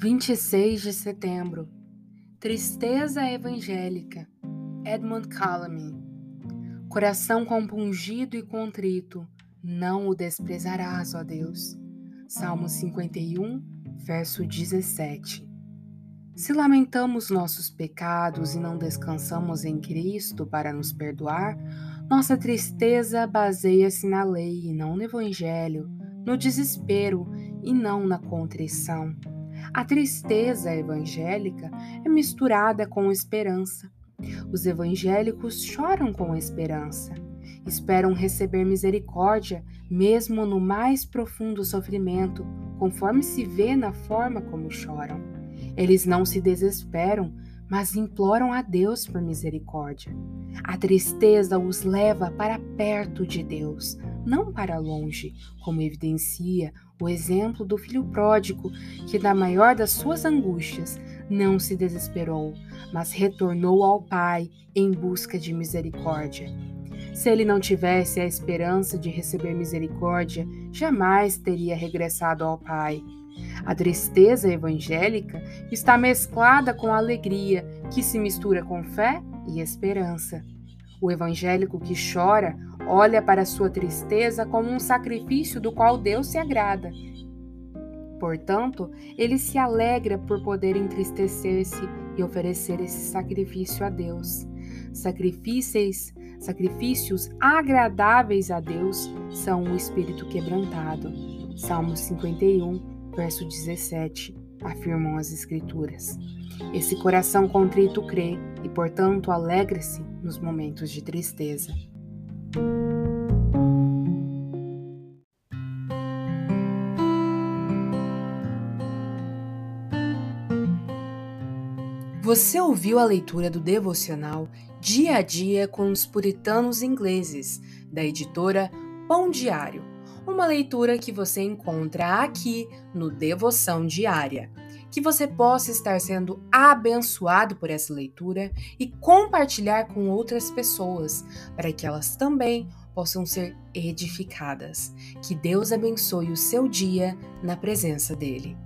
26 de setembro. Tristeza evangélica. Edmund Calamy. Coração compungido e contrito, não o desprezarás, ó Deus. Salmo 51, verso 17. Se lamentamos nossos pecados e não descansamos em Cristo para nos perdoar, nossa tristeza baseia-se na lei e não no Evangelho, no desespero e não na contrição. A tristeza evangélica é misturada com esperança. Os evangélicos choram com esperança. Esperam receber misericórdia, mesmo no mais profundo sofrimento, conforme se vê na forma como choram. Eles não se desesperam, mas imploram a Deus por misericórdia. A tristeza os leva para perto de Deus, não para longe, como evidencia o exemplo do filho pródigo, que, na maior das suas angústias, não se desesperou, mas retornou ao Pai em busca de misericórdia. Se ele não tivesse a esperança de receber misericórdia, jamais teria regressado ao Pai. A tristeza evangélica está mesclada com a alegria, que se mistura com fé e esperança. O evangélico que chora olha para sua tristeza como um sacrifício do qual Deus se agrada. Portanto, ele se alegra por poder entristecer-se e oferecer esse sacrifício a Deus. Sacrifícios, sacrifícios agradáveis a Deus são o espírito quebrantado. Salmo 51, verso 17, afirmam as Escrituras. Esse coração contrito crê e, portanto, alegra-se nos momentos de tristeza. Você ouviu a leitura do devocional Dia a Dia com os Puritanos Ingleses, da editora Pão Diário. Uma leitura que você encontra aqui no Devoção Diária que você possa estar sendo abençoado por essa leitura e compartilhar com outras pessoas, para que elas também possam ser edificadas. Que Deus abençoe o seu dia na presença dEle.